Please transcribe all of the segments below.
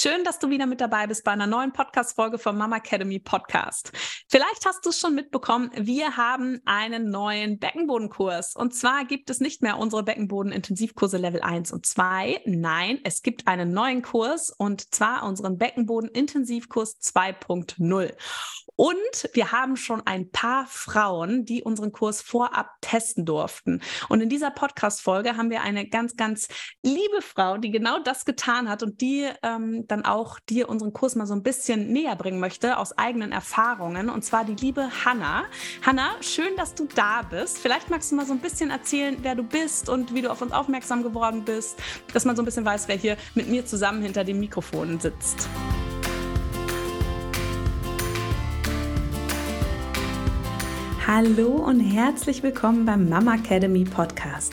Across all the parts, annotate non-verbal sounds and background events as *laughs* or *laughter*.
Schön, dass du wieder mit dabei bist bei einer neuen Podcast-Folge vom Mama Academy Podcast. Vielleicht hast du es schon mitbekommen, wir haben einen neuen Beckenbodenkurs. Und zwar gibt es nicht mehr unsere Beckenboden-Intensivkurse Level 1 und 2. Nein, es gibt einen neuen Kurs und zwar unseren Beckenboden-Intensivkurs 2.0. Und wir haben schon ein paar Frauen, die unseren Kurs vorab testen durften. Und in dieser Podcast-Folge haben wir eine ganz, ganz liebe Frau, die genau das getan hat und die ähm, dann auch dir unseren Kurs mal so ein bisschen näher bringen möchte aus eigenen Erfahrungen. Und zwar die liebe Hanna. Hanna, schön, dass du da bist. Vielleicht magst du mal so ein bisschen erzählen, wer du bist und wie du auf uns aufmerksam geworden bist, dass man so ein bisschen weiß, wer hier mit mir zusammen hinter dem Mikrofon sitzt. Hallo und herzlich willkommen beim Mama Academy Podcast,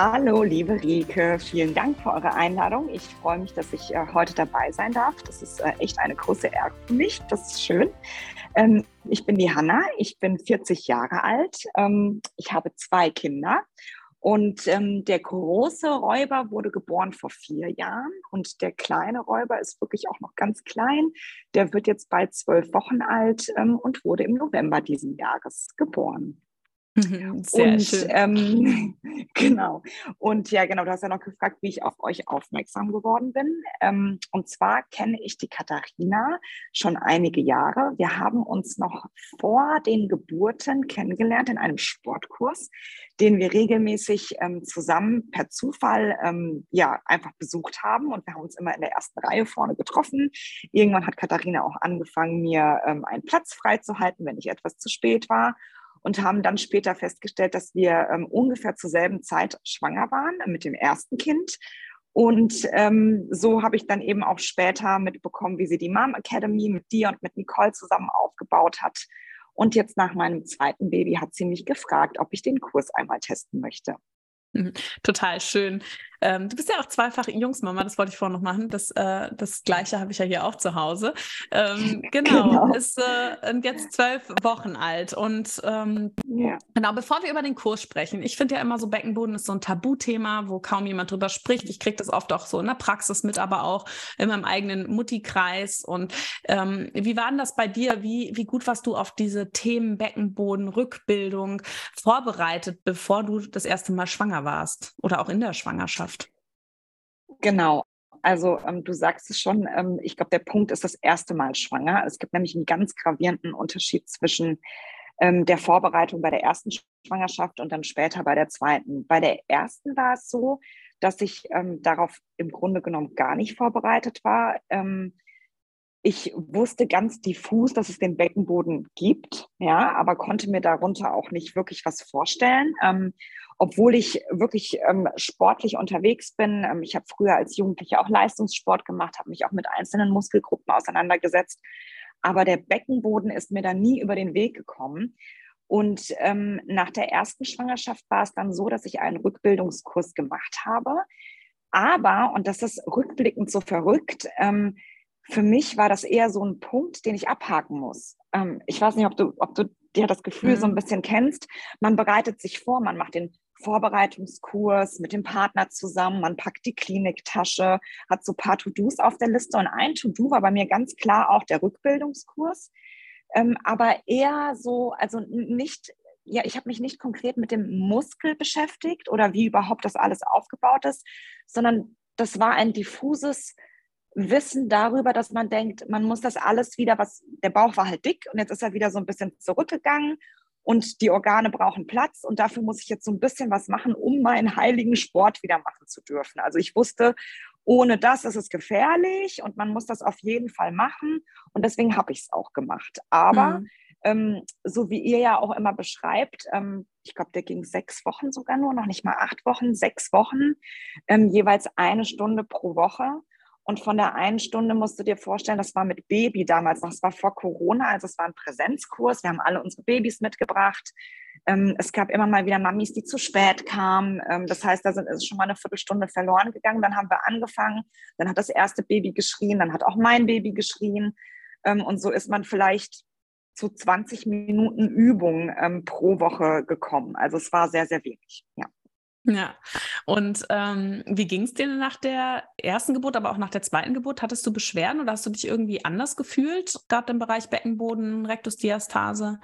Hallo, liebe Rike, vielen Dank für eure Einladung. Ich freue mich, dass ich äh, heute dabei sein darf. Das ist äh, echt eine große Ehre für mich. Das ist schön. Ähm, ich bin die Hanna, ich bin 40 Jahre alt. Ähm, ich habe zwei Kinder. Und ähm, der große Räuber wurde geboren vor vier Jahren und der kleine Räuber ist wirklich auch noch ganz klein. Der wird jetzt bald zwölf Wochen alt ähm, und wurde im November diesen Jahres geboren. Mhm, sehr und, schön. Ähm, *laughs* genau. Und ja, genau, du hast ja noch gefragt, wie ich auf euch aufmerksam geworden bin. Ähm, und zwar kenne ich die Katharina schon einige Jahre. Wir haben uns noch vor den Geburten kennengelernt in einem Sportkurs, den wir regelmäßig ähm, zusammen per Zufall ähm, ja einfach besucht haben. Und wir haben uns immer in der ersten Reihe vorne getroffen. Irgendwann hat Katharina auch angefangen, mir ähm, einen Platz freizuhalten, wenn ich etwas zu spät war und haben dann später festgestellt, dass wir ähm, ungefähr zur selben Zeit schwanger waren mit dem ersten Kind. Und ähm, so habe ich dann eben auch später mitbekommen, wie sie die Mom Academy mit dir und mit Nicole zusammen aufgebaut hat. Und jetzt nach meinem zweiten Baby hat sie mich gefragt, ob ich den Kurs einmal testen möchte. Mhm. Total schön. Ähm, du bist ja auch zweifach Jungsmama, das wollte ich vorhin noch machen. Das, äh, das Gleiche habe ich ja hier auch zu Hause. Ähm, *laughs* genau, genau, ist äh, jetzt zwölf Wochen alt. Und ähm, ja. genau, bevor wir über den Kurs sprechen, ich finde ja immer so, Beckenboden ist so ein Tabuthema, wo kaum jemand drüber spricht. Ich kriege das oft auch so in der Praxis mit, aber auch in meinem eigenen Mutti-Kreis. Und ähm, wie war denn das bei dir? Wie, wie gut warst du auf diese Themen Beckenboden, Rückbildung vorbereitet, bevor du das erste Mal schwanger warst oder auch in der Schwangerschaft? Genau. Also ähm, du sagst es schon, ähm, ich glaube, der Punkt ist das erste Mal schwanger. Es gibt nämlich einen ganz gravierenden Unterschied zwischen ähm, der Vorbereitung bei der ersten Schwangerschaft und dann später bei der zweiten. Bei der ersten war es so, dass ich ähm, darauf im Grunde genommen gar nicht vorbereitet war. Ähm, ich wusste ganz diffus, dass es den Beckenboden gibt, ja, aber konnte mir darunter auch nicht wirklich was vorstellen. Ähm, obwohl ich wirklich ähm, sportlich unterwegs bin. Ähm, ich habe früher als Jugendliche auch Leistungssport gemacht, habe mich auch mit einzelnen Muskelgruppen auseinandergesetzt. Aber der Beckenboden ist mir da nie über den Weg gekommen. Und ähm, nach der ersten Schwangerschaft war es dann so, dass ich einen Rückbildungskurs gemacht habe. Aber, und das ist rückblickend so verrückt, ähm, für mich war das eher so ein Punkt, den ich abhaken muss. Ähm, ich weiß nicht, ob du, ob du dir das Gefühl mhm. so ein mhm. bisschen kennst. Man bereitet sich vor, man macht den Vorbereitungskurs mit dem Partner zusammen, man packt die Kliniktasche, hat so ein paar To-Dos auf der Liste und ein To-Do war bei mir ganz klar auch der Rückbildungskurs, ähm, aber eher so, also nicht, ja, ich habe mich nicht konkret mit dem Muskel beschäftigt oder wie überhaupt das alles aufgebaut ist, sondern das war ein diffuses Wissen darüber, dass man denkt, man muss das alles wieder, was der Bauch war halt dick und jetzt ist er wieder so ein bisschen zurückgegangen und die Organe brauchen Platz und dafür muss ich jetzt so ein bisschen was machen, um meinen heiligen Sport wieder machen zu dürfen. Also ich wusste, ohne das ist es gefährlich und man muss das auf jeden Fall machen und deswegen habe ich es auch gemacht. Aber mhm. ähm, so wie ihr ja auch immer beschreibt, ähm, ich glaube, der ging sechs Wochen sogar nur, noch nicht mal acht Wochen, sechs Wochen, ähm, jeweils eine Stunde pro Woche. Und von der einen Stunde musst du dir vorstellen, das war mit Baby damals, das war vor Corona, also es war ein Präsenzkurs. Wir haben alle unsere Babys mitgebracht. Ähm, es gab immer mal wieder Mamis, die zu spät kamen. Ähm, das heißt, da ist schon mal eine Viertelstunde verloren gegangen. Dann haben wir angefangen. Dann hat das erste Baby geschrien. Dann hat auch mein Baby geschrien. Ähm, und so ist man vielleicht zu 20 Minuten Übung pro Woche gekommen. Also es war sehr, sehr wenig. Ja. Ja, und ähm, wie ging es dir nach der ersten Geburt, aber auch nach der zweiten Geburt? Hattest du Beschwerden oder hast du dich irgendwie anders gefühlt, gerade im Bereich Beckenboden, Rektusdiastase?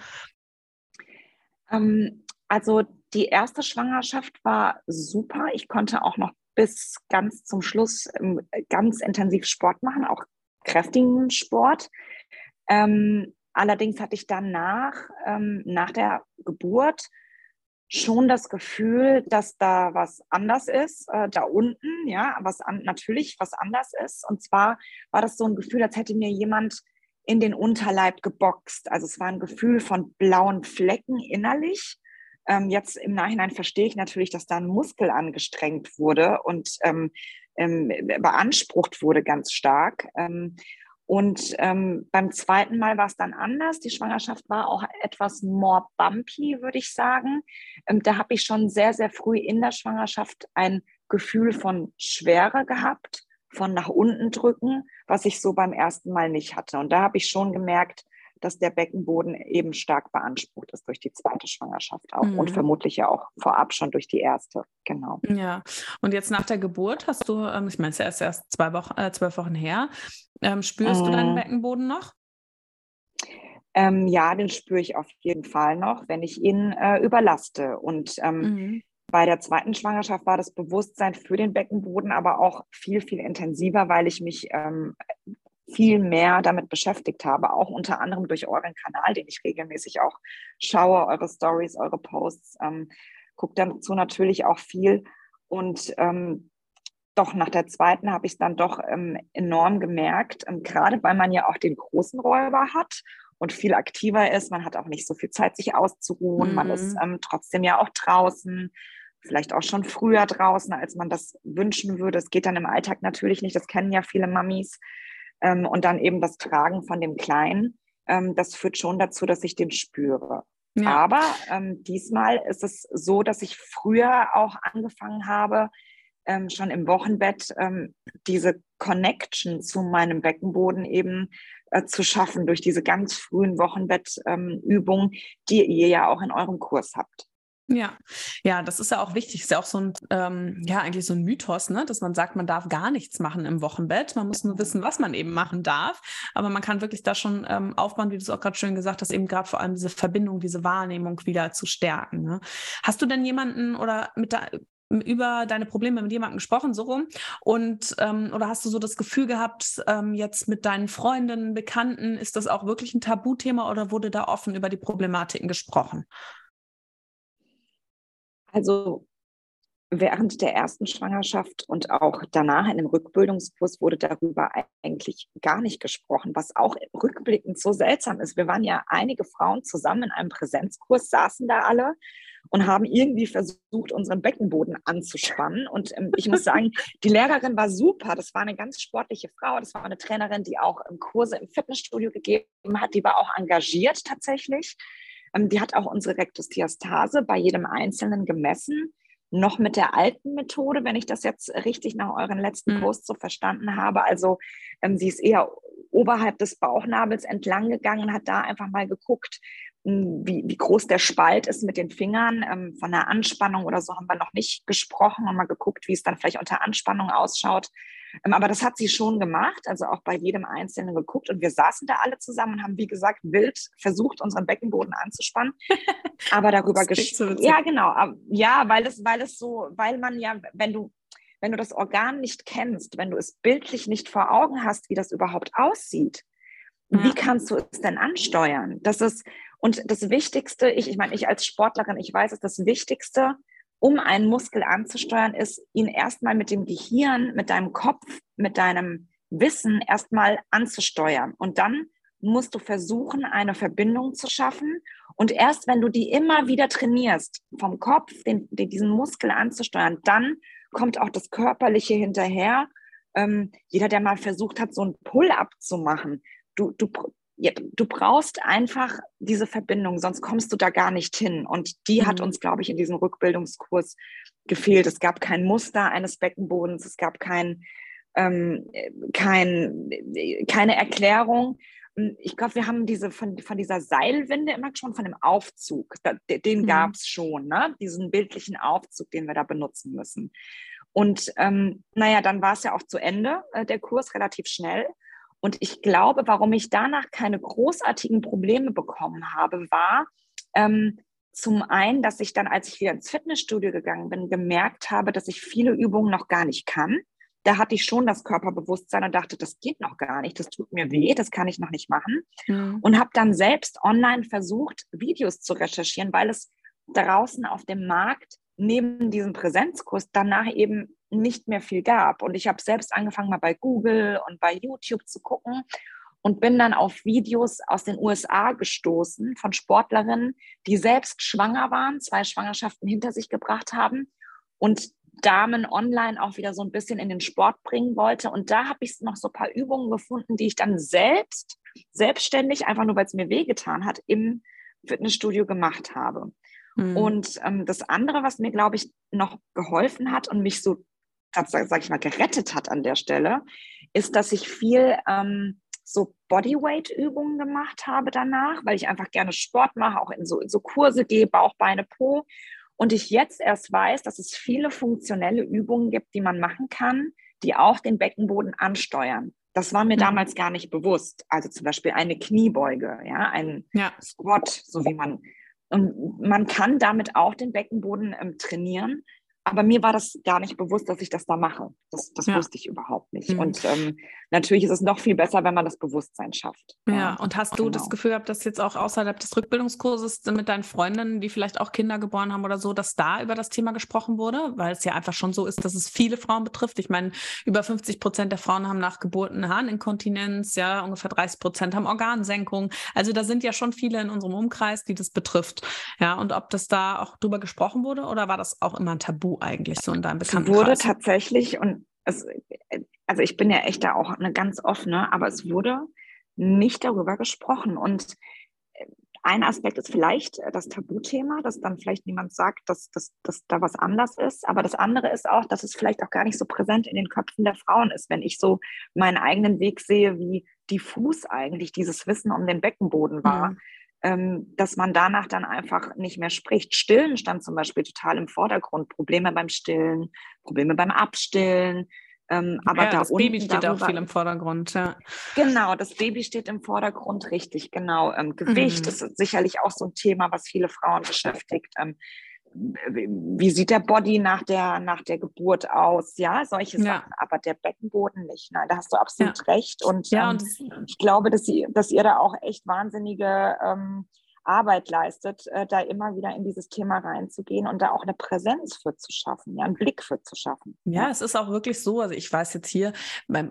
Ähm, also die erste Schwangerschaft war super. Ich konnte auch noch bis ganz zum Schluss ähm, ganz intensiv Sport machen, auch kräftigen Sport. Ähm, allerdings hatte ich danach, ähm, nach der Geburt, schon das Gefühl, dass da was anders ist, äh, da unten, ja, was an, natürlich was anders ist. Und zwar war das so ein Gefühl, als hätte mir jemand in den Unterleib geboxt. Also es war ein Gefühl von blauen Flecken innerlich. Ähm, jetzt im Nachhinein verstehe ich natürlich, dass da ein Muskel angestrengt wurde und ähm, ähm, beansprucht wurde ganz stark. Und ähm, beim zweiten Mal war es dann anders. Die Schwangerschaft war auch etwas more bumpy, würde ich sagen. Ähm, da habe ich schon sehr, sehr früh in der Schwangerschaft ein Gefühl von Schwere gehabt, von nach unten drücken, was ich so beim ersten Mal nicht hatte. Und da habe ich schon gemerkt, dass der Beckenboden eben stark beansprucht ist durch die zweite Schwangerschaft auch mhm. und vermutlich ja auch vorab schon durch die erste. Genau. Ja, und jetzt nach der Geburt hast du, ähm, ich meine, es ist erst, zwei Wochen, äh, zwölf Wochen her, ähm, spürst mhm. du deinen mhm. Beckenboden noch? Ähm, ja, den spüre ich auf jeden Fall noch, wenn ich ihn äh, überlaste. Und ähm, mhm. bei der zweiten Schwangerschaft war das Bewusstsein für den Beckenboden aber auch viel, viel intensiver, weil ich mich ähm, viel mehr damit beschäftigt habe, auch unter anderem durch euren Kanal, den ich regelmäßig auch schaue, eure Stories, eure Posts, ähm, gucke dazu natürlich auch viel. Und ähm, doch nach der zweiten habe ich es dann doch ähm, enorm gemerkt, ähm, gerade weil man ja auch den großen Räuber hat und viel aktiver ist. Man hat auch nicht so viel Zeit, sich auszuruhen. Mhm. Man ist mhm. ähm, trotzdem ja auch draußen, vielleicht auch schon früher draußen, als man das wünschen würde. Es geht dann im Alltag natürlich nicht. Das kennen ja viele Mamis. Ähm, und dann eben das Tragen von dem Kleinen, ähm, das führt schon dazu, dass ich den spüre. Ja. Aber ähm, diesmal ist es so, dass ich früher auch angefangen habe, ähm, schon im Wochenbett ähm, diese Connection zu meinem Beckenboden eben äh, zu schaffen durch diese ganz frühen Wochenbettübungen, ähm, die ihr ja auch in eurem Kurs habt. Ja, ja, das ist ja auch wichtig. Ist ja auch so ein, ähm, ja, eigentlich so ein Mythos, ne? dass man sagt, man darf gar nichts machen im Wochenbett. Man muss nur wissen, was man eben machen darf. Aber man kann wirklich da schon ähm, aufbauen, wie du es auch gerade schön gesagt hast, eben gerade vor allem diese Verbindung, diese Wahrnehmung wieder zu stärken. Ne? Hast du denn jemanden oder mit da, über deine Probleme mit jemandem gesprochen, so rum? Und ähm, oder hast du so das Gefühl gehabt, ähm, jetzt mit deinen Freundinnen, Bekannten, ist das auch wirklich ein Tabuthema oder wurde da offen über die Problematiken gesprochen? Also während der ersten Schwangerschaft und auch danach in dem Rückbildungskurs wurde darüber eigentlich gar nicht gesprochen, was auch rückblickend so seltsam ist. Wir waren ja einige Frauen zusammen in einem Präsenzkurs, saßen da alle und haben irgendwie versucht, unseren Beckenboden anzuspannen. Und ähm, ich muss sagen, *laughs* die Lehrerin war super. Das war eine ganz sportliche Frau. Das war eine Trainerin, die auch ähm, Kurse im Fitnessstudio gegeben hat. Die war auch engagiert tatsächlich. Ähm, die hat auch unsere Rektusdiastase bei jedem Einzelnen gemessen. Noch mit der alten Methode, wenn ich das jetzt richtig nach euren letzten mhm. Posts so verstanden habe. Also ähm, sie ist eher oberhalb des Bauchnabels entlang gegangen, hat da einfach mal geguckt, hm, wie, wie groß der Spalt ist mit den Fingern. Ähm, von der Anspannung oder so haben wir noch nicht gesprochen und mal geguckt, wie es dann vielleicht unter Anspannung ausschaut. Ähm, aber das hat sie schon gemacht, also auch bei jedem Einzelnen geguckt. Und wir saßen da alle zusammen und haben, wie gesagt, wild versucht, unseren Beckenboden anzuspannen. *laughs* Aber darüber gesprochen. Ja, genau. Ja, weil es, weil es so, weil man ja, wenn du wenn du das Organ nicht kennst, wenn du es bildlich nicht vor Augen hast, wie das überhaupt aussieht, ja. wie kannst du es denn ansteuern? Das ist, und das Wichtigste, ich, ich meine, ich als Sportlerin, ich weiß es, das Wichtigste, um einen Muskel anzusteuern, ist, ihn erstmal mit dem Gehirn, mit deinem Kopf, mit deinem Wissen erstmal anzusteuern. Und dann musst du versuchen, eine Verbindung zu schaffen. Und erst wenn du die immer wieder trainierst, vom Kopf den, den, diesen Muskel anzusteuern, dann kommt auch das Körperliche hinterher ähm, jeder, der mal versucht hat, so ein Pull-up zu machen, du, du, du brauchst einfach diese Verbindung, sonst kommst du da gar nicht hin. Und die mhm. hat uns, glaube ich, in diesem Rückbildungskurs gefehlt. Es gab kein Muster eines Beckenbodens, es gab kein, ähm, kein, keine Erklärung. Ich glaube, wir haben diese von, von dieser Seilwinde immer schon von dem Aufzug, da, den mhm. gab es schon, ne? diesen bildlichen Aufzug, den wir da benutzen müssen. Und ähm, naja, dann war es ja auch zu Ende, äh, der Kurs relativ schnell. Und ich glaube, warum ich danach keine großartigen Probleme bekommen habe, war ähm, zum einen, dass ich dann, als ich wieder ins Fitnessstudio gegangen bin, gemerkt habe, dass ich viele Übungen noch gar nicht kann. Da hatte ich schon das Körperbewusstsein und dachte, das geht noch gar nicht, das tut mir weh, das kann ich noch nicht machen. Mhm. Und habe dann selbst online versucht, Videos zu recherchieren, weil es draußen auf dem Markt neben diesem Präsenzkurs danach eben nicht mehr viel gab. Und ich habe selbst angefangen, mal bei Google und bei YouTube zu gucken und bin dann auf Videos aus den USA gestoßen von Sportlerinnen, die selbst schwanger waren, zwei Schwangerschaften hinter sich gebracht haben und Damen online auch wieder so ein bisschen in den Sport bringen wollte. Und da habe ich noch so ein paar Übungen gefunden, die ich dann selbst, selbstständig, einfach nur weil es mir wehgetan hat, im Fitnessstudio gemacht habe. Mhm. Und ähm, das andere, was mir, glaube ich, noch geholfen hat und mich so, sag ich mal, gerettet hat an der Stelle, ist, dass ich viel ähm, so Bodyweight-Übungen gemacht habe danach, weil ich einfach gerne Sport mache, auch in so, in so Kurse gehe, Bauch, Beine, Po. Und ich jetzt erst weiß, dass es viele funktionelle Übungen gibt, die man machen kann, die auch den Beckenboden ansteuern. Das war mir mhm. damals gar nicht bewusst. Also zum Beispiel eine Kniebeuge, ja, ein ja. Squat, so wie man und man kann damit auch den Beckenboden ähm, trainieren. Aber mir war das gar nicht bewusst, dass ich das da mache. Das, das ja. wusste ich überhaupt nicht. Mhm. Und ähm, natürlich ist es noch viel besser, wenn man das Bewusstsein schafft. Ja, und hast genau. du das genau. Gefühl gehabt, dass jetzt auch außerhalb des Rückbildungskurses mit deinen Freundinnen, die vielleicht auch Kinder geboren haben oder so, dass da über das Thema gesprochen wurde? Weil es ja einfach schon so ist, dass es viele Frauen betrifft. Ich meine, über 50 Prozent der Frauen haben nach Geburt eine Harninkontinenz, ja, ungefähr 30 Prozent haben Organsenkung. Also da sind ja schon viele in unserem Umkreis, die das betrifft. Ja, und ob das da auch drüber gesprochen wurde oder war das auch immer ein Tabu? eigentlich so in deinem Bekanntenkreis? Es wurde tatsächlich, und es, also ich bin ja echt da auch eine ganz offene, aber es wurde nicht darüber gesprochen. Und ein Aspekt ist vielleicht das Tabuthema, dass dann vielleicht niemand sagt, dass, dass, dass da was anders ist. Aber das andere ist auch, dass es vielleicht auch gar nicht so präsent in den Köpfen der Frauen ist, wenn ich so meinen eigenen Weg sehe, wie diffus eigentlich dieses Wissen um den Beckenboden war. Mhm dass man danach dann einfach nicht mehr spricht. Stillen stand zum Beispiel total im Vordergrund. Probleme beim Stillen, Probleme beim Abstillen. Ähm, aber ja, da das Baby steht darüber, auch viel im Vordergrund. Ja. Genau, das Baby steht im Vordergrund, richtig, genau. Ähm, Gewicht mhm. ist sicherlich auch so ein Thema, was viele Frauen beschäftigt. Ähm, wie sieht der Body nach der, nach der Geburt aus? Ja, solche ja. Sachen, aber der Beckenboden nicht. Nein, da hast du absolut ja. recht. Und, ja, ähm, und ich glaube, dass, sie, dass ihr da auch echt wahnsinnige ähm, Arbeit leistet, äh, da immer wieder in dieses Thema reinzugehen und da auch eine Präsenz für zu schaffen, ja, einen Blick für zu schaffen. Ja, es ist auch wirklich so, also ich weiß jetzt hier,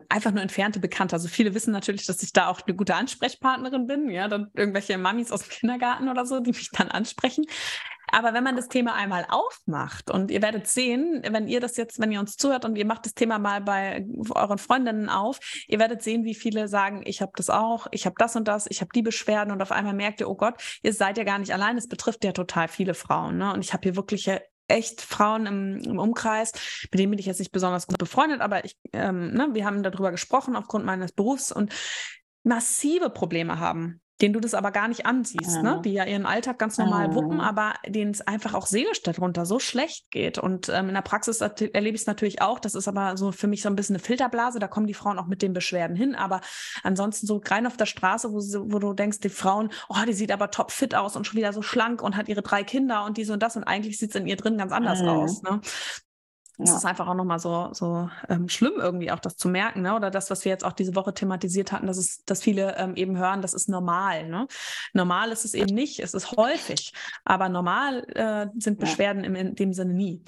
einfach nur entfernte Bekannte, also viele wissen natürlich, dass ich da auch eine gute Ansprechpartnerin bin, ja, dann irgendwelche Mamis aus dem Kindergarten oder so, die mich dann ansprechen. Aber wenn man das Thema einmal aufmacht und ihr werdet sehen, wenn ihr das jetzt, wenn ihr uns zuhört und ihr macht das Thema mal bei euren Freundinnen auf, ihr werdet sehen, wie viele sagen, ich habe das auch, ich habe das und das, ich habe die Beschwerden und auf einmal merkt ihr, oh Gott, ihr seid ja gar nicht allein, es betrifft ja total viele Frauen. Ne? Und ich habe hier wirklich echt Frauen im, im, Umkreis, mit denen bin ich jetzt nicht besonders gut befreundet, aber ich, ähm, ne, wir haben darüber gesprochen aufgrund meines Berufs und massive Probleme haben denen du das aber gar nicht ansiehst, ne? die ja ihren Alltag ganz normal wuppen, aber denen es einfach auch seelisch darunter so schlecht geht. Und ähm, in der Praxis erlebe ich es natürlich auch, das ist aber so für mich so ein bisschen eine Filterblase, da kommen die Frauen auch mit den Beschwerden hin, aber ansonsten so rein auf der Straße, wo, sie, wo du denkst, die Frauen, oh, die sieht aber top fit aus und schon wieder so schlank und hat ihre drei Kinder und dies und das und eigentlich sieht es in ihr drin ganz anders mhm. aus. Ne? Es ja. ist einfach auch nochmal so, so ähm, schlimm irgendwie auch das zu merken, ne? Oder das, was wir jetzt auch diese Woche thematisiert hatten, dass es, dass viele ähm, eben hören, das ist normal. Ne? Normal ist es eben nicht, es ist häufig, aber normal äh, sind Beschwerden ja. im, in dem Sinne nie.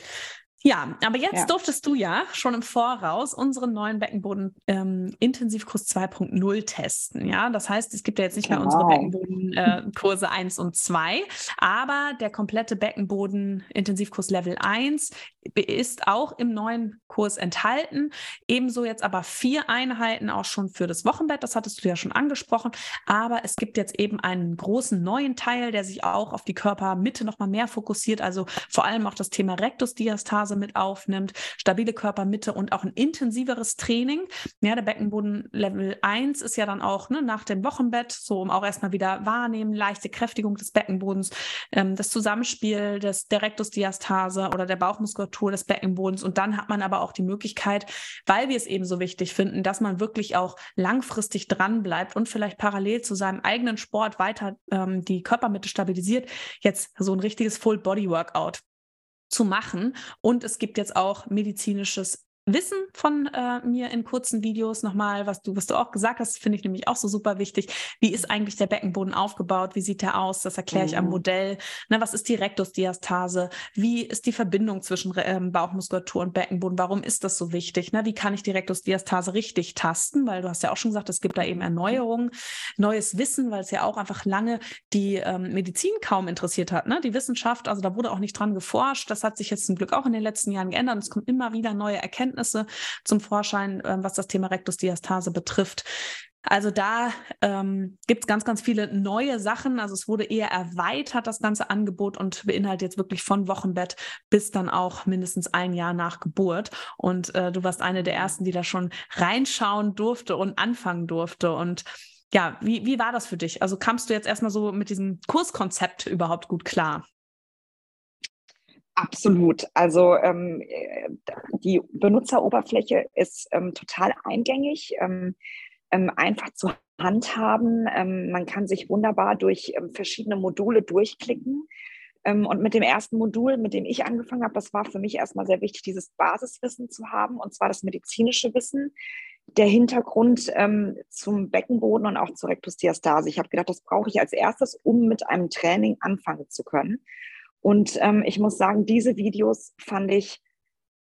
Ja, aber jetzt ja. durftest du ja schon im Voraus unseren neuen Beckenboden ähm, Intensivkurs 2.0 testen. Ja, das heißt, es gibt ja jetzt nicht genau. mehr unsere genau. Beckenbodenkurse äh, 1 *laughs* und 2, aber der komplette Beckenboden Intensivkurs Level 1 ist auch im neuen Kurs enthalten. Ebenso jetzt aber vier Einheiten auch schon für das Wochenbett. Das hattest du ja schon angesprochen. Aber es gibt jetzt eben einen großen neuen Teil, der sich auch auf die Körpermitte nochmal mehr fokussiert. Also vor allem auch das Thema Rektusdiastase Phase mit aufnimmt, stabile Körpermitte und auch ein intensiveres Training. Ja, der Beckenboden Level 1 ist ja dann auch ne, nach dem Wochenbett, so um auch erstmal wieder wahrnehmen, leichte Kräftigung des Beckenbodens, ähm, das Zusammenspiel des, der Rektusdiastase oder der Bauchmuskulatur des Beckenbodens. Und dann hat man aber auch die Möglichkeit, weil wir es eben so wichtig finden, dass man wirklich auch langfristig dran bleibt und vielleicht parallel zu seinem eigenen Sport weiter ähm, die Körpermitte stabilisiert, jetzt so ein richtiges Full-Body-Workout zu machen. Und es gibt jetzt auch medizinisches Wissen von äh, mir in kurzen Videos nochmal, was du, was du auch gesagt hast, finde ich nämlich auch so super wichtig. Wie ist eigentlich der Beckenboden aufgebaut? Wie sieht der aus? Das erkläre ich mhm. am Modell. Na, was ist die Rektusdiastase? Wie ist die Verbindung zwischen ähm, Bauchmuskulatur und Beckenboden? Warum ist das so wichtig? Na, wie kann ich die Rektusdiastase richtig tasten? Weil du hast ja auch schon gesagt, es gibt da eben Erneuerungen, neues Wissen, weil es ja auch einfach lange die ähm, Medizin kaum interessiert hat. Ne? Die Wissenschaft, also da wurde auch nicht dran geforscht. Das hat sich jetzt zum Glück auch in den letzten Jahren geändert. Es kommen immer wieder neue Erkenntnisse Erkenntnisse zum Vorschein, äh, was das Thema Rektusdiastase betrifft. Also da ähm, gibt es ganz, ganz viele neue Sachen. Also es wurde eher erweitert, das ganze Angebot und beinhaltet jetzt wirklich von Wochenbett bis dann auch mindestens ein Jahr nach Geburt. Und äh, du warst eine der ersten, die da schon reinschauen durfte und anfangen durfte. Und ja, wie, wie war das für dich? Also kamst du jetzt erstmal so mit diesem Kurskonzept überhaupt gut klar? Absolut. Also ähm, die Benutzeroberfläche ist ähm, total eingängig, ähm, ähm einfach zu handhaben. Ähm, man kann sich wunderbar durch ähm, verschiedene Module durchklicken. und mit dem ersten Modul, mit dem ich angefangen habe, das war für mich erstmal sehr wichtig, dieses Basiswissen zu haben, und zwar das medizinische Wissen. Der Hintergrund zum Beckenboden und auch zur Rektusdiastase. Ich habe gedacht, das brauche ich als erstes, um mit einem Training anfangen zu können. Und ähm, ich muss sagen, diese Videos fand ich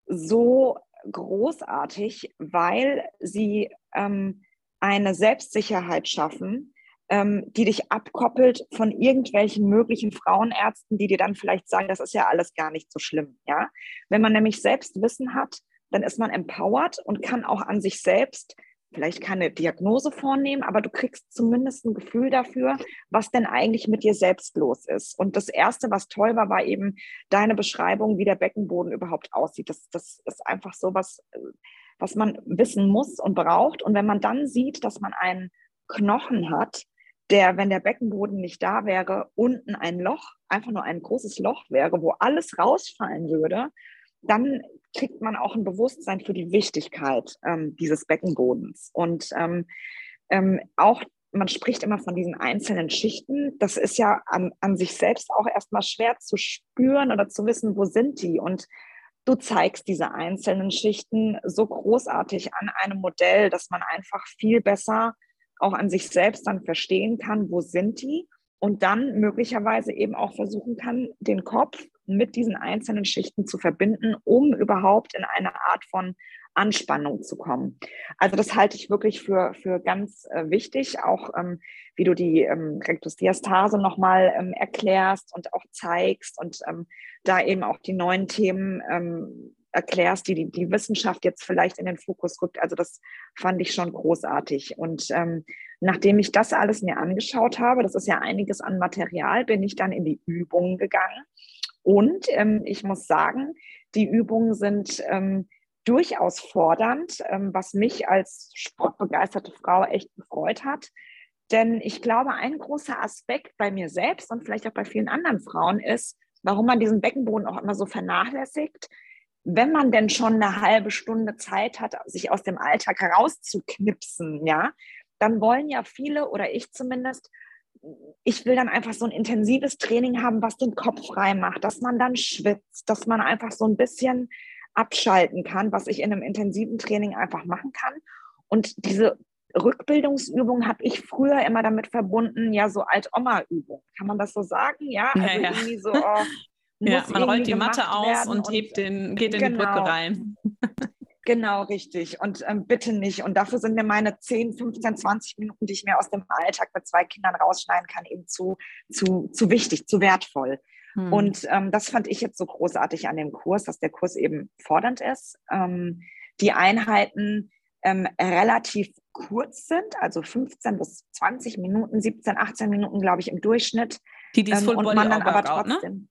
so großartig, weil sie ähm, eine Selbstsicherheit schaffen, ähm, die dich abkoppelt von irgendwelchen möglichen Frauenärzten, die dir dann vielleicht sagen, das ist ja alles gar nicht so schlimm. Ja? Wenn man nämlich selbst Wissen hat, dann ist man empowered und kann auch an sich selbst vielleicht keine Diagnose vornehmen, aber du kriegst zumindest ein Gefühl dafür, was denn eigentlich mit dir selbst los ist. Und das Erste, was toll war, war eben deine Beschreibung, wie der Beckenboden überhaupt aussieht. Das, das ist einfach so was, was man wissen muss und braucht. Und wenn man dann sieht, dass man einen Knochen hat, der, wenn der Beckenboden nicht da wäre, unten ein Loch, einfach nur ein großes Loch wäre, wo alles rausfallen würde, dann kriegt man auch ein Bewusstsein für die Wichtigkeit ähm, dieses Beckenbodens. Und ähm, ähm, auch, man spricht immer von diesen einzelnen Schichten. Das ist ja an, an sich selbst auch erstmal schwer zu spüren oder zu wissen, wo sind die. Und du zeigst diese einzelnen Schichten so großartig an einem Modell, dass man einfach viel besser auch an sich selbst dann verstehen kann, wo sind die und dann möglicherweise eben auch versuchen kann, den Kopf mit diesen einzelnen Schichten zu verbinden, um überhaupt in eine Art von Anspannung zu kommen. Also das halte ich wirklich für, für ganz äh, wichtig, auch ähm, wie du die ähm, Rektusdiastase nochmal ähm, erklärst und auch zeigst und ähm, da eben auch die neuen Themen ähm, erklärst, die, die die Wissenschaft jetzt vielleicht in den Fokus rückt. Also das fand ich schon großartig. Und ähm, nachdem ich das alles mir angeschaut habe, das ist ja einiges an Material, bin ich dann in die Übungen gegangen. Und ähm, ich muss sagen, die Übungen sind ähm, durchaus fordernd, ähm, was mich als sportbegeisterte Frau echt gefreut hat. Denn ich glaube, ein großer Aspekt bei mir selbst und vielleicht auch bei vielen anderen Frauen ist, warum man diesen Beckenboden auch immer so vernachlässigt, wenn man denn schon eine halbe Stunde Zeit hat, sich aus dem Alltag herauszuknipsen, ja, dann wollen ja viele oder ich zumindest, ich will dann einfach so ein intensives Training haben, was den Kopf frei macht, dass man dann schwitzt, dass man einfach so ein bisschen abschalten kann, was ich in einem intensiven Training einfach machen kann. Und diese Rückbildungsübung habe ich früher immer damit verbunden, ja, so Alt-Oma-Übung. Kann man das so sagen? Ja, also ja, ja. irgendwie so, oh, *laughs* ja, man rollt die Matte aus und, und, hebt den, geht in genau. die Brücke genau. rein. *laughs* Genau, richtig. Und ähm, bitte nicht. Und dafür sind mir meine 10, 15, 20 Minuten, die ich mir aus dem Alltag mit zwei Kindern rausschneiden kann, eben zu, zu, zu wichtig, zu wertvoll. Hm. Und ähm, das fand ich jetzt so großartig an dem Kurs, dass der Kurs eben fordernd ist. Ähm, die Einheiten ähm, relativ kurz sind, also 15 bis 20 Minuten, 17, 18 Minuten, glaube ich, im Durchschnitt. Die, die ähm, Full und man dann aber ne? trotzdem. Ne?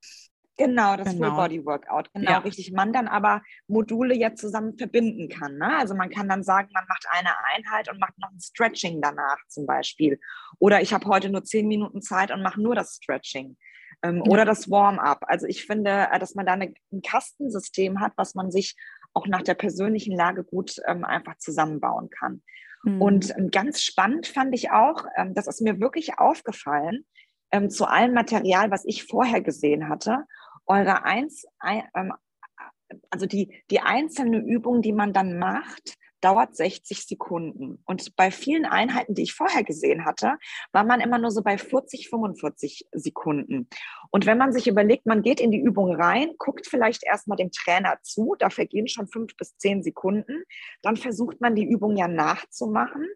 Genau, das genau. Full Body Workout, genau, ja. richtig. Man dann aber Module jetzt zusammen verbinden kann. Ne? Also man kann dann sagen, man macht eine Einheit und macht noch ein Stretching danach zum Beispiel. Oder ich habe heute nur zehn Minuten Zeit und mache nur das Stretching. Ähm, ja. Oder das Warm-up. Also ich finde, äh, dass man da eine, ein Kastensystem hat, was man sich auch nach der persönlichen Lage gut ähm, einfach zusammenbauen kann. Mhm. Und ähm, ganz spannend fand ich auch, ähm, das ist mir wirklich aufgefallen, ähm, zu allem Material, was ich vorher gesehen hatte eure eins, ein, ähm, also die, die einzelne Übung, die man dann macht, dauert 60 Sekunden. Und bei vielen Einheiten, die ich vorher gesehen hatte, war man immer nur so bei 40, 45 Sekunden. Und wenn man sich überlegt, man geht in die Übung rein, guckt vielleicht erstmal dem Trainer zu, da vergehen schon fünf bis zehn Sekunden, dann versucht man die Übung ja nachzumachen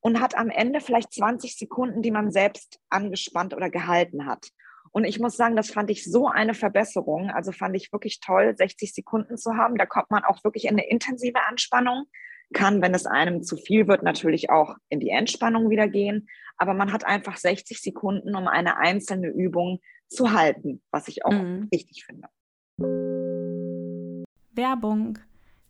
und hat am Ende vielleicht 20 Sekunden, die man selbst angespannt oder gehalten hat. Und ich muss sagen, das fand ich so eine Verbesserung. Also fand ich wirklich toll, 60 Sekunden zu haben. Da kommt man auch wirklich in eine intensive Anspannung. Kann, wenn es einem zu viel wird, natürlich auch in die Entspannung wieder gehen. Aber man hat einfach 60 Sekunden, um eine einzelne Übung zu halten, was ich auch mhm. wichtig finde. Werbung.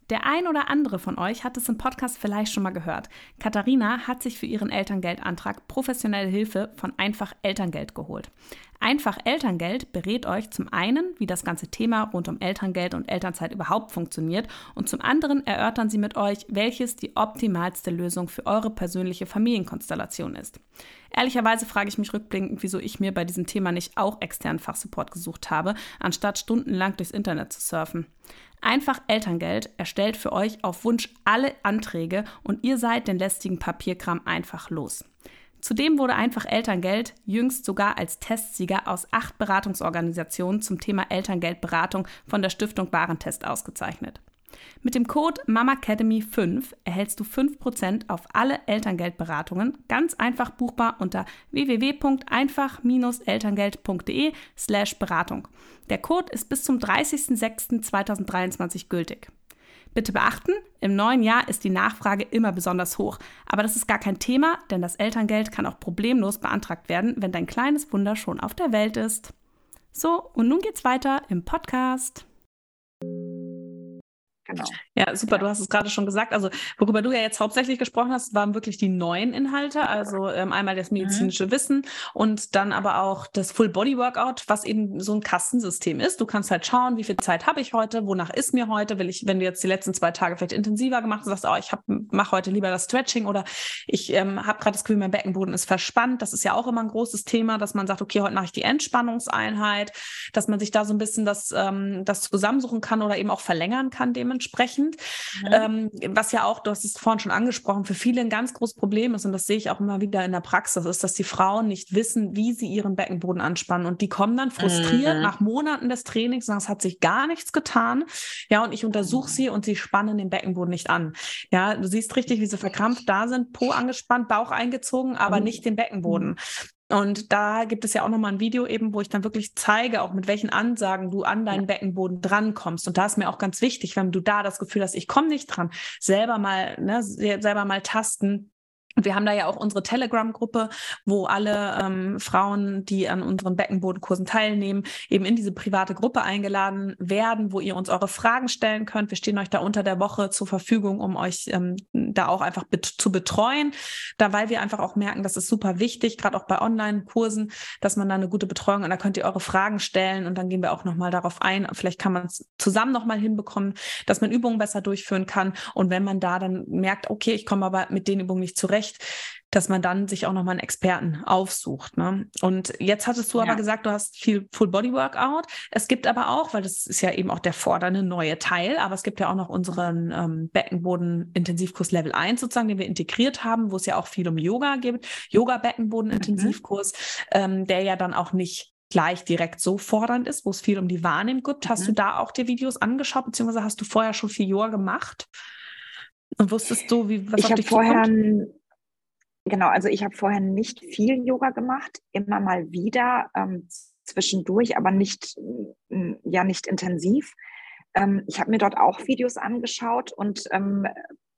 Der ein oder andere von euch hat es im Podcast vielleicht schon mal gehört. Katharina hat sich für ihren Elterngeldantrag professionelle Hilfe von Einfach Elterngeld geholt. Einfach Elterngeld berät euch zum einen, wie das ganze Thema rund um Elterngeld und Elternzeit überhaupt funktioniert und zum anderen erörtern sie mit euch, welches die optimalste Lösung für eure persönliche Familienkonstellation ist. Ehrlicherweise frage ich mich rückblickend, wieso ich mir bei diesem Thema nicht auch externen Fachsupport gesucht habe, anstatt stundenlang durchs Internet zu surfen. Einfach Elterngeld erstellt für euch auf Wunsch alle Anträge und ihr seid den lästigen Papierkram einfach los. Zudem wurde einfach Elterngeld jüngst sogar als Testsieger aus acht Beratungsorganisationen zum Thema Elterngeldberatung von der Stiftung Warentest ausgezeichnet. Mit dem Code MAMACADEMY5 erhältst du 5% auf alle Elterngeldberatungen, ganz einfach buchbar unter www.einfach-elterngeld.de slash Beratung. Der Code ist bis zum 30.06.2023 gültig. Bitte beachten, im neuen Jahr ist die Nachfrage immer besonders hoch. Aber das ist gar kein Thema, denn das Elterngeld kann auch problemlos beantragt werden, wenn dein kleines Wunder schon auf der Welt ist. So, und nun geht's weiter im Podcast. Genau. Ja, super. Du hast es gerade schon gesagt. Also, worüber du ja jetzt hauptsächlich gesprochen hast, waren wirklich die neuen Inhalte. Also ähm, einmal das medizinische mhm. Wissen und dann aber auch das Full Body Workout, was eben so ein Kastensystem ist. Du kannst halt schauen, wie viel Zeit habe ich heute, wonach ist mir heute. Will ich, wenn du jetzt die letzten zwei Tage vielleicht intensiver gemacht hast, sagst, oh, ich mache heute lieber das Stretching oder ich ähm, habe gerade das Gefühl, mein Beckenboden ist verspannt. Das ist ja auch immer ein großes Thema, dass man sagt, okay, heute mache ich die Entspannungseinheit, dass man sich da so ein bisschen das, ähm, das zusammensuchen kann oder eben auch verlängern kann dementsprechend dementsprechend. Mhm. Ähm, was ja auch, du hast es vorhin schon angesprochen, für viele ein ganz großes Problem ist, und das sehe ich auch immer wieder in der Praxis, ist, dass die Frauen nicht wissen, wie sie ihren Beckenboden anspannen. Und die kommen dann frustriert mhm. nach Monaten des Trainings und sagen, es hat sich gar nichts getan. Ja, und ich untersuche mhm. sie und sie spannen den Beckenboden nicht an. Ja, du siehst richtig, wie sie verkrampft da sind, Po angespannt, Bauch eingezogen, aber mhm. nicht den Beckenboden. Und da gibt es ja auch nochmal ein Video eben, wo ich dann wirklich zeige, auch mit welchen Ansagen du an deinen Beckenboden drankommst. Und da ist mir auch ganz wichtig, wenn du da das Gefühl hast, ich komme nicht dran, selber mal, ne, selber mal tasten wir haben da ja auch unsere Telegram-Gruppe, wo alle ähm, Frauen, die an unseren Beckenbodenkursen teilnehmen, eben in diese private Gruppe eingeladen werden, wo ihr uns eure Fragen stellen könnt. Wir stehen euch da unter der Woche zur Verfügung, um euch ähm, da auch einfach bet zu betreuen. Da, weil wir einfach auch merken, das ist super wichtig, gerade auch bei Online-Kursen, dass man da eine gute Betreuung und da könnt ihr eure Fragen stellen und dann gehen wir auch nochmal darauf ein. Vielleicht kann man es zusammen nochmal hinbekommen, dass man Übungen besser durchführen kann. Und wenn man da dann merkt, okay, ich komme aber mit den Übungen nicht zurecht, zurecht, dass man dann sich auch nochmal einen Experten aufsucht. Ne? Und jetzt hattest du ja. aber gesagt, du hast viel Full Body Workout. Es gibt aber auch, weil das ist ja eben auch der fordernde neue Teil, aber es gibt ja auch noch unseren ähm, Beckenboden Intensivkurs Level 1 sozusagen, den wir integriert haben, wo es ja auch viel um Yoga gibt. Yoga Beckenboden Intensivkurs, mhm. ähm, der ja dann auch nicht gleich direkt so fordernd ist, wo es viel um die Wahrnehmung gibt. Hast du Mhm. da auch dir Videos angeschaut, beziehungsweise hast du vorher schon viel Yoga gemacht? Und wusstest du, wie, was Ich auf dich vorher, zukommt? Genau, also ich habe vorher nicht viel Yoga gemacht, immer mal wieder ähm, zwischendurch, aber nicht, mm, ja, nicht intensiv. Ähm, ich habe mir dort auch Videos angeschaut und, ähm,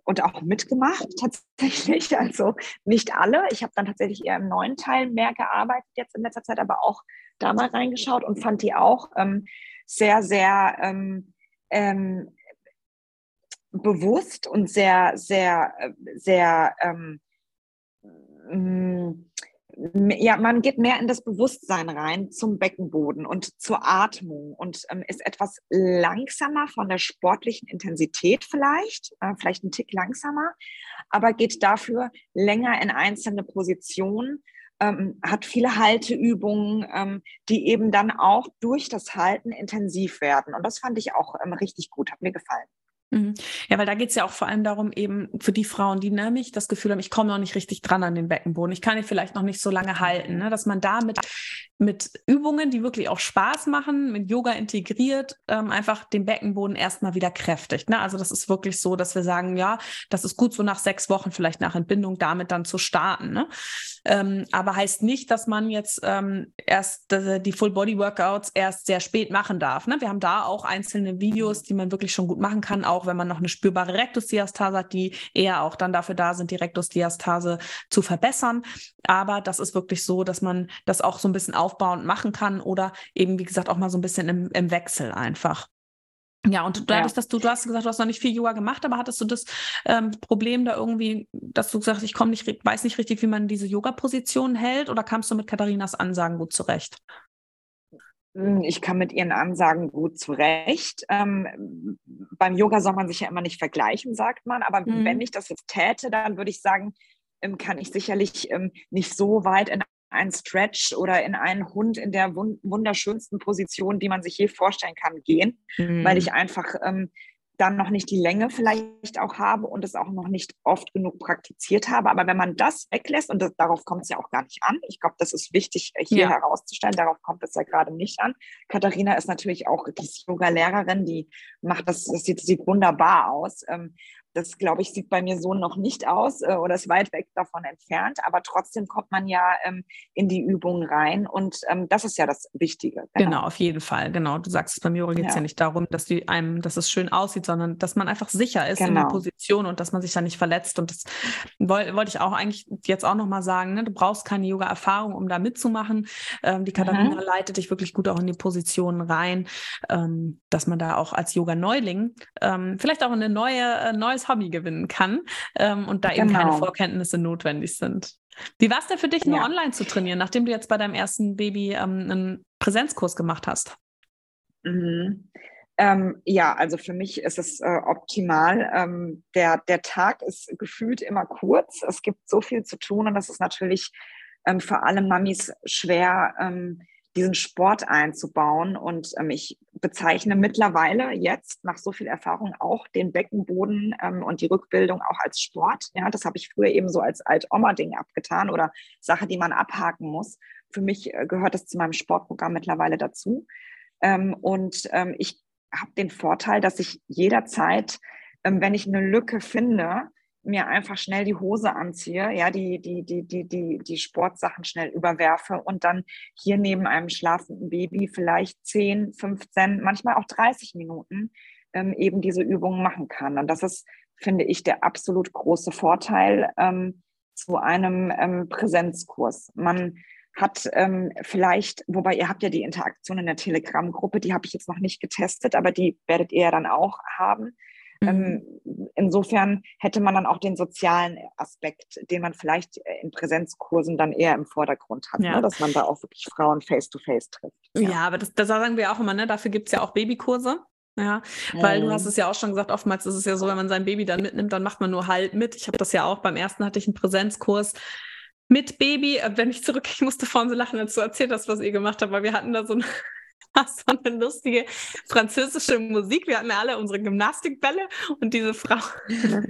und auch mitgemacht *laughs* tatsächlich. Also nicht alle. Ich habe dann tatsächlich eher im neuen Teil mehr gearbeitet jetzt in letzter Zeit, aber auch da mal reingeschaut und fand die auch ähm, sehr, sehr ähm, ähm, bewusst und sehr, sehr, äh, sehr, ja, man geht mehr in das Bewusstsein rein zum Beckenboden und zur Atmung und ähm, ist etwas langsamer von der sportlichen Intensität vielleicht, äh, vielleicht ein Tick langsamer, aber geht dafür länger in einzelne Positionen, ähm, hat viele Halteübungen, ähm, die eben dann auch durch das Halten intensiv werden. Und das fand ich auch ähm, richtig gut, hat mir gefallen. Mhm. Ja, weil da geht es ja auch vor allem darum, eben für die Frauen, die nämlich das Gefühl haben, ich komme noch nicht richtig dran an den Beckenboden, ich kann ihn vielleicht noch nicht so lange halten, ne? dass man da mit, mit Übungen, die wirklich auch Spaß machen, mit Yoga integriert, ähm, einfach den Beckenboden erstmal wieder kräftigt. Ne? Also das ist wirklich so, dass wir sagen, ja, das ist gut, so nach sechs Wochen vielleicht nach Entbindung damit dann zu starten. Ne? Ähm, aber heißt nicht, dass man jetzt ähm, erst äh, die Full-Body-Workouts erst sehr spät machen darf. Ne? Wir haben da auch einzelne Videos, die man wirklich schon gut machen kann, auch wenn man noch eine spürbare Rektusdiastase hat, die eher auch dann dafür da sind, die Rektusdiastase zu verbessern. Aber das ist wirklich so, dass man das auch so ein bisschen aufbauend machen kann oder eben, wie gesagt, auch mal so ein bisschen im, im Wechsel einfach. Ja, und dadurch, Ja. dass du, du hast gesagt, du hast noch nicht viel Yoga gemacht, aber hattest du das ähm, Problem da irgendwie, dass du gesagt hast, ich komme nicht, weiß nicht richtig, wie man diese Yoga-Position hält, oder kamst du mit Katharinas Ansagen gut zurecht? Hm, Ich kann mit ihren Ansagen gut zurecht. Ähm, beim Yoga soll man sich ja immer nicht vergleichen, sagt man. Aber Mhm. wenn ich das jetzt täte, dann würde ich sagen, ähm, kann ich sicherlich ähm, nicht so weit in einen Stretch oder in einen Hund in der wun wunderschönsten Position, die man sich je vorstellen kann, gehen, weil Mhm. ich einfach ähm, dann noch nicht die Länge vielleicht auch habe und es auch noch nicht oft genug praktiziert habe. Aber wenn man das weglässt, und das, darauf kommt es ja auch gar nicht an, ich glaube, das ist wichtig äh, hier Ja. herauszustellen, darauf kommt es ja gerade nicht an. Katharina ist natürlich auch die Yoga-Lehrerin, die macht das, das sieht, sieht wunderbar aus. Ähm, das, glaube ich, sieht bei mir so noch nicht aus äh, oder ist weit weg davon entfernt. Aber trotzdem kommt man ja ähm, in die Übung rein und ähm, das ist ja das Wichtige. Genau, auf jeden Fall. Genau. Du sagst, beim Yoga geht es ja. Ja. nicht darum, dass die einem, dass es schön aussieht, sondern dass man einfach sicher ist in der Genau. Position und dass man sich da nicht verletzt. Und das woll- wollte ich auch eigentlich jetzt auch nochmal sagen. Ne? Du brauchst keine Yoga-Erfahrung, um da mitzumachen. Ähm, die Katharina Mhm. leitet dich wirklich gut auch in die Positionen rein, ähm, dass man da auch als Yoga-Neuling ähm, vielleicht auch eine neue, ein neues Hobby gewinnen kann ähm, und da eben keine Genau. Vorkenntnisse notwendig sind. Wie war es denn für dich, nur Ja. online zu trainieren, nachdem du jetzt bei deinem ersten Baby ähm, einen Präsenzkurs gemacht hast? Mhm. Ähm, ja, also für mich ist es äh, optimal. Ähm, der, der Tag ist gefühlt immer kurz. Es gibt so viel zu tun und das ist natürlich ähm, für alle Mamis schwer, ähm, diesen Sport einzubauen. Und ähm, ich bezeichne mittlerweile jetzt nach so viel Erfahrung auch den Beckenboden ähm, und die Rückbildung auch als Sport. Ja, das habe ich früher eben so als Alt-Oma-Ding abgetan oder Sache, die man abhaken muss. Für mich äh, gehört das zu meinem Sportprogramm mittlerweile dazu. Ähm, und ähm, ich habe den Vorteil, dass ich jederzeit, ähm, wenn ich eine Lücke finde, mir einfach schnell die Hose anziehe, ja, die, die, die, die, die, die Sportsachen schnell überwerfe und dann hier neben einem schlafenden Baby vielleicht 10, 15, manchmal auch 30 Minuten ähm, eben diese Übungen machen kann. Und das ist, finde ich, der absolut große Vorteil ähm, zu einem ähm, Präsenzkurs. Man hat ähm, vielleicht, wobei ihr habt ja die Interaktion in der Telegram-Gruppe, die habe ich jetzt noch nicht getestet, aber die werdet ihr ja dann auch haben. Mhm. Ähm, insofern hätte man dann auch den sozialen Aspekt, den man vielleicht äh, in Präsenzkursen dann eher im Vordergrund hat, Ja. ne? dass man da auch wirklich Frauen face-to-face trifft. Ja, aber das, das sagen wir auch immer, ne? Dafür gibt es ja auch Babykurse. Ja, weil du hast Mhm. es ja auch schon gesagt, oftmals ist es ja so, wenn man sein Baby dann mitnimmt, dann macht man nur halt mit. Ich habe das ja auch, beim ersten hatte ich einen Präsenzkurs mit Baby. Äh, Wenn ich zurück, ich musste vorhin so lachen, als du erzählt hast, was ihr gemacht habt, weil wir hatten da so eine, *laughs* so eine lustige französische Musik. Wir hatten ja alle unsere Gymnastikbälle und diese Frau *laughs*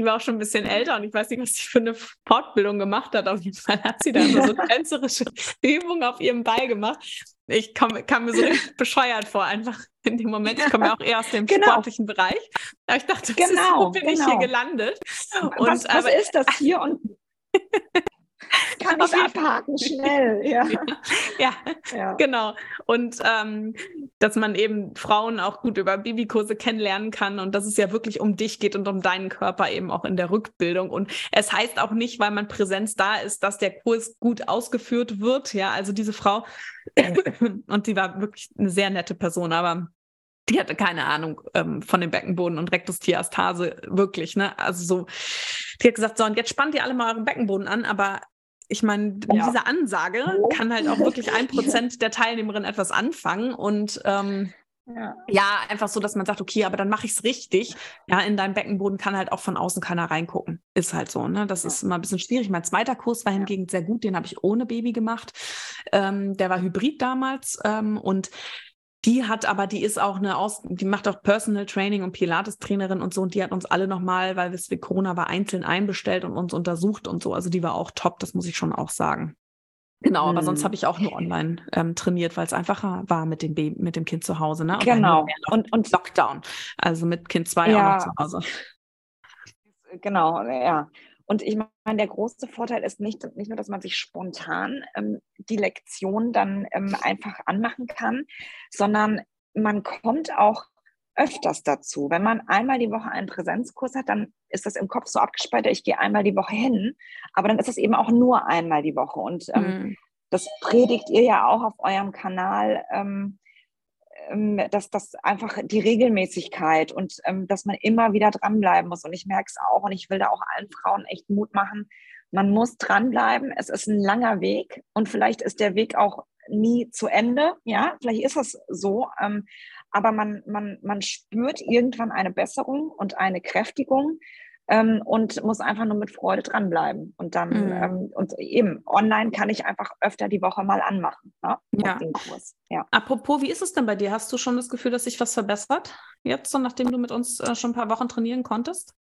die war auch schon ein bisschen älter und ich weiß nicht, was sie für eine Fortbildung gemacht hat. Auf jeden Fall hat sie da so *laughs* tänzerische Übungen auf ihrem Ball gemacht. Ich kam, kam mir so richtig bescheuert vor, einfach in dem Moment. Ich komme ja auch eher aus dem genau. sportlichen Bereich. Aber ich dachte, genau, ist, wo bin genau. ich hier genau. gelandet? Und, was, was aber, ist das hier? Und *laughs* kann ich abhaken, schnell. *laughs* Ja. ja, ja, genau. Und ähm, dass man eben Frauen auch gut über Babykurse kennenlernen kann und dass es ja wirklich um dich geht und um deinen Körper eben auch in der Rückbildung. Und es heißt auch nicht, weil man Präsenz da ist, dass der Kurs gut ausgeführt wird. Ja, also diese Frau, *laughs* und sie war wirklich eine sehr nette Person, aber die hatte keine Ahnung ähm, von dem Beckenboden und Rektusdiastase, wirklich, ne? Also so, die hat gesagt, so, und jetzt spannt ihr alle mal euren Beckenboden an, aber ich meine, ja. diese Ansage kann halt auch wirklich ein *laughs* Prozent der Teilnehmerinnen etwas anfangen und ähm, ja. ja. einfach so, dass man sagt, okay, aber dann mache ich es richtig. Ja, in deinem Beckenboden kann halt auch von außen keiner reingucken. Ist halt so, ne? Das ja. ist immer ein bisschen schwierig. Mein zweiter Kurs war hingegen sehr gut, den habe ich ohne Baby gemacht. Ähm, der war hybrid damals ähm, und die hat aber, die ist auch eine Aus, die macht auch Personal Training und Pilates-Trainerin und so. Und die hat uns alle nochmal, weil es wie Corona war, einzeln einbestellt und uns untersucht und so. Also die war auch top, das muss ich schon auch sagen. Genau, hm. aber sonst hm. habe ich auch nur online ähm, trainiert, weil es einfacher war mit dem Baby, mit dem Kind zu Hause, ne? Und genau. Und, und Lockdown. Also mit Kind zwei ja. auch noch zu Hause. Genau, ja. Und ich meine, der große Vorteil ist nicht, nicht nur, dass man sich spontan ähm, die Lektion dann ähm, einfach anmachen kann, sondern man kommt auch öfters dazu. Wenn man einmal die Woche einen Präsenzkurs hat, dann ist das im Kopf so abgespeichert, ich gehe einmal die Woche hin, aber dann ist es eben auch nur einmal die Woche. Und ähm, mhm. das predigt ihr ja auch auf eurem Kanal. Ähm, dass das einfach die Regelmäßigkeit und ähm, dass man immer wieder dranbleiben muss. Und ich merke es auch und ich will da auch allen Frauen echt Mut machen. Man muss dranbleiben. Es ist ein langer Weg und vielleicht ist der Weg auch nie zu Ende. Ja, vielleicht ist es so. Ähm, aber man, man, man spürt irgendwann eine Besserung und eine Kräftigung ähm, und muss einfach nur mit Freude dranbleiben. Und dann, mhm. ähm, und eben online kann ich einfach öfter die Woche mal anmachen. Ne? Ja. ja. Apropos, wie ist es denn bei dir? Hast du schon das Gefühl, dass sich was verbessert jetzt, so nachdem du mit uns äh, schon ein paar Wochen trainieren konntest?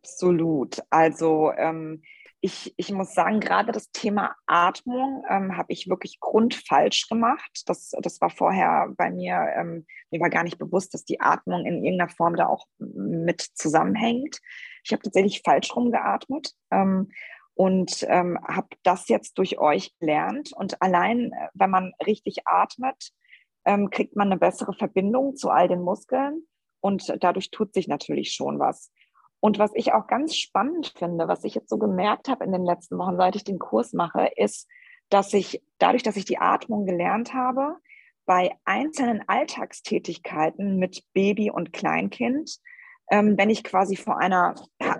Absolut. Also ähm, ich, ich muss sagen, gerade das Thema Atmung ähm, habe ich wirklich grundfalsch gemacht. Das, das war vorher bei mir, ähm, mir war gar nicht bewusst, dass die Atmung in irgendeiner Form da auch mit zusammenhängt. Ich habe tatsächlich falsch rumgeatmet ähm, und ähm, habe das jetzt durch euch gelernt. Und allein, äh, wenn man richtig atmet, ähm, kriegt man eine bessere Verbindung zu all den Muskeln und dadurch tut sich natürlich schon was. Und was ich auch ganz spannend finde, was ich jetzt so gemerkt habe in den letzten Wochen, seit ich den Kurs mache, ist, dass ich dadurch, dass ich die Atmung gelernt habe, bei einzelnen Alltagstätigkeiten mit Baby und Kleinkind, ähm, wenn ich quasi vor einer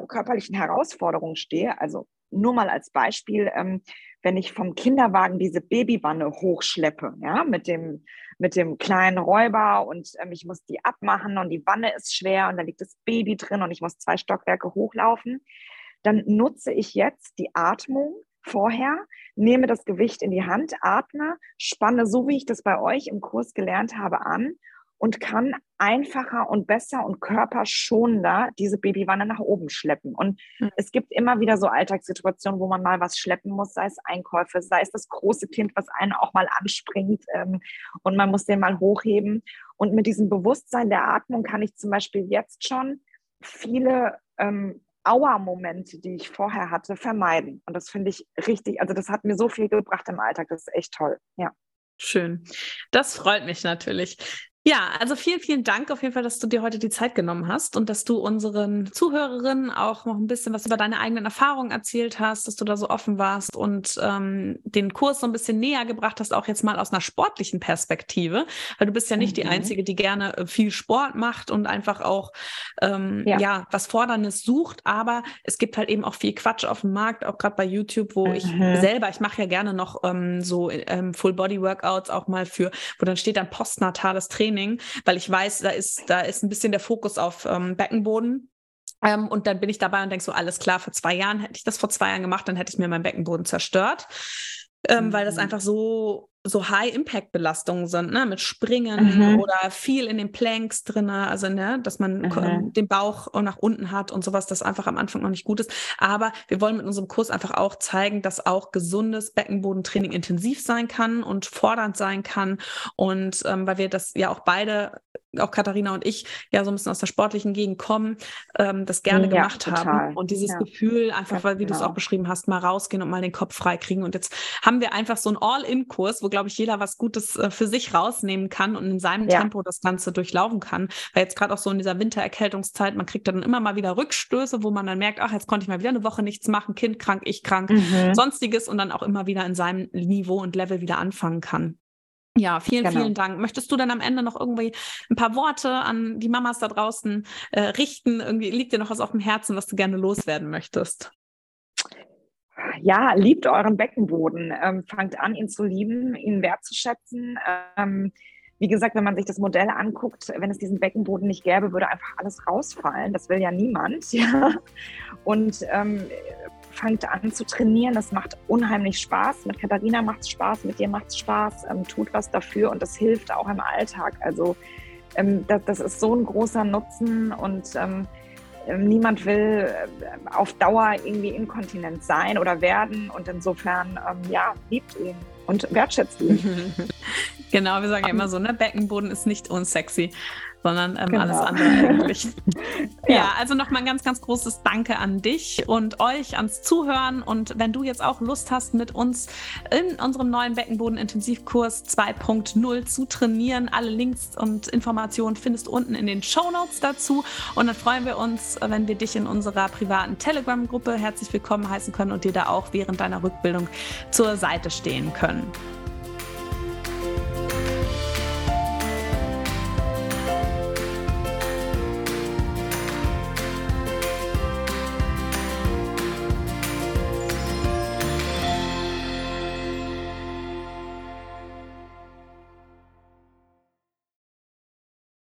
körperlichen Herausforderung stehe, also nur mal als Beispiel, ähm, wenn ich vom Kinderwagen diese Babywanne hochschleppe, ja, mit dem, mit dem kleinen Räuber und ähm, ich muss die abmachen und die Wanne ist schwer und da liegt das Baby drin und ich muss zwei Stockwerke hochlaufen, dann nutze ich jetzt die Atmung vorher, nehme das Gewicht in die Hand, atme, spanne so, wie ich das bei euch im Kurs gelernt habe, an und kann einfacher und besser und körperschonender diese Babywanne nach oben schleppen. Und mhm. es gibt immer wieder so Alltagssituationen, wo man mal was schleppen muss, sei es Einkäufe, sei es das große Kind, was einen auch mal anspringt ähm, und man muss den mal hochheben. Und mit diesem Bewusstsein der Atmung kann ich zum Beispiel jetzt schon viele ähm, Auer-Momente, die ich vorher hatte, vermeiden. Und das finde ich richtig, also das hat mir so viel gebracht im Alltag, das ist echt toll. Ja. Schön. Das freut mich natürlich. Ja, also vielen, vielen Dank auf jeden Fall, dass du dir heute die Zeit genommen hast und dass du unseren Zuhörerinnen auch noch ein bisschen was über deine eigenen Erfahrungen erzählt hast, dass du da so offen warst und ähm, den Kurs so ein bisschen näher gebracht hast, auch jetzt mal aus einer sportlichen Perspektive, weil du bist ja nicht mhm. die Einzige, die gerne äh, viel Sport macht und einfach auch ähm, ja. ja. was Forderndes sucht, aber es gibt halt eben auch viel Quatsch auf dem Markt, auch gerade bei YouTube, wo mhm. ich selber, ich mache ja gerne noch ähm, so ähm, Full-Body-Workouts auch mal für, wo dann steht dann postnatales Training Training, weil ich weiß, da ist, da ist ein bisschen der Fokus auf ähm, Beckenboden. Ähm, und dann bin ich dabei und denke so, alles klar, vor zwei Jahren hätte ich das vor zwei Jahren gemacht, dann hätte ich mir meinen Beckenboden zerstört. Ähm, mhm. Weil das mhm. einfach so so High-Impact-Belastungen sind, ne? mit Springen mhm. oder viel in den Planks drin, also ne? dass man mhm. den Bauch nach unten hat und sowas, das einfach am Anfang noch nicht gut ist. Aber wir wollen mit unserem Kurs einfach auch zeigen, dass auch gesundes Beckenbodentraining intensiv sein kann und fordernd sein kann. Und ähm, weil wir das ja auch beide auch Katharina und ich ja so ein bisschen aus der sportlichen Gegend kommen, ähm, das gerne ja, gemacht total. haben. Und dieses ja. Gefühl, einfach, weil, wie genau. du es auch beschrieben hast, mal rausgehen und mal den Kopf frei kriegen. Und jetzt haben wir einfach so einen All-In-Kurs, wo, glaube ich, jeder was Gutes äh, für sich rausnehmen kann und in seinem ja. Tempo das Ganze durchlaufen kann. Weil jetzt gerade auch so in dieser Wintererkältungszeit, man kriegt dann immer mal wieder Rückstöße, wo man dann merkt, ach, jetzt konnte ich mal wieder eine Woche nichts machen, Kind krank, ich krank, mhm. sonstiges und dann auch immer wieder in seinem Niveau und Level wieder anfangen kann. Ja, vielen, genau. vielen Dank. Möchtest du dann am Ende noch irgendwie ein paar Worte an die Mamas da draußen äh, richten? Irgendwie liegt dir noch was auf dem Herzen, was du gerne loswerden möchtest? Ja, liebt euren Beckenboden. Ähm, fangt an, ihn zu lieben, ihn wertzuschätzen. Ähm, wie gesagt, wenn man sich das Modell anguckt, wenn es diesen Beckenboden nicht gäbe, würde einfach alles rausfallen. Das will ja niemand. *laughs* Ja? Und ähm, fangt an zu trainieren. Das macht unheimlich Spaß. Mit Katharina macht es Spaß, mit dir macht es Spaß. Ähm, tut was dafür und das hilft auch im Alltag. Also ähm, das, das, ist so ein großer Nutzen und ähm, ähm niemand will äh, auf Dauer irgendwie inkontinent sein oder werden und insofern, ähm, ja, liebt ihn und wertschätzt ihn. *laughs* genau, wir sagen ja immer so, ne, Beckenboden ist nicht unsexy sondern ähm, genau. alles andere eigentlich. *laughs* ja. ja, also nochmal ein ganz, ganz großes Danke an dich und euch ans Zuhören. Und wenn du jetzt auch Lust hast, mit uns in unserem neuen Beckenboden-Intensivkurs 2.0 zu trainieren, alle Links und Informationen findest du unten in den Show Notes dazu. Und dann freuen wir uns, wenn wir dich in unserer privaten Telegram-Gruppe herzlich willkommen heißen können und dir da auch während deiner Rückbildung zur Seite stehen können.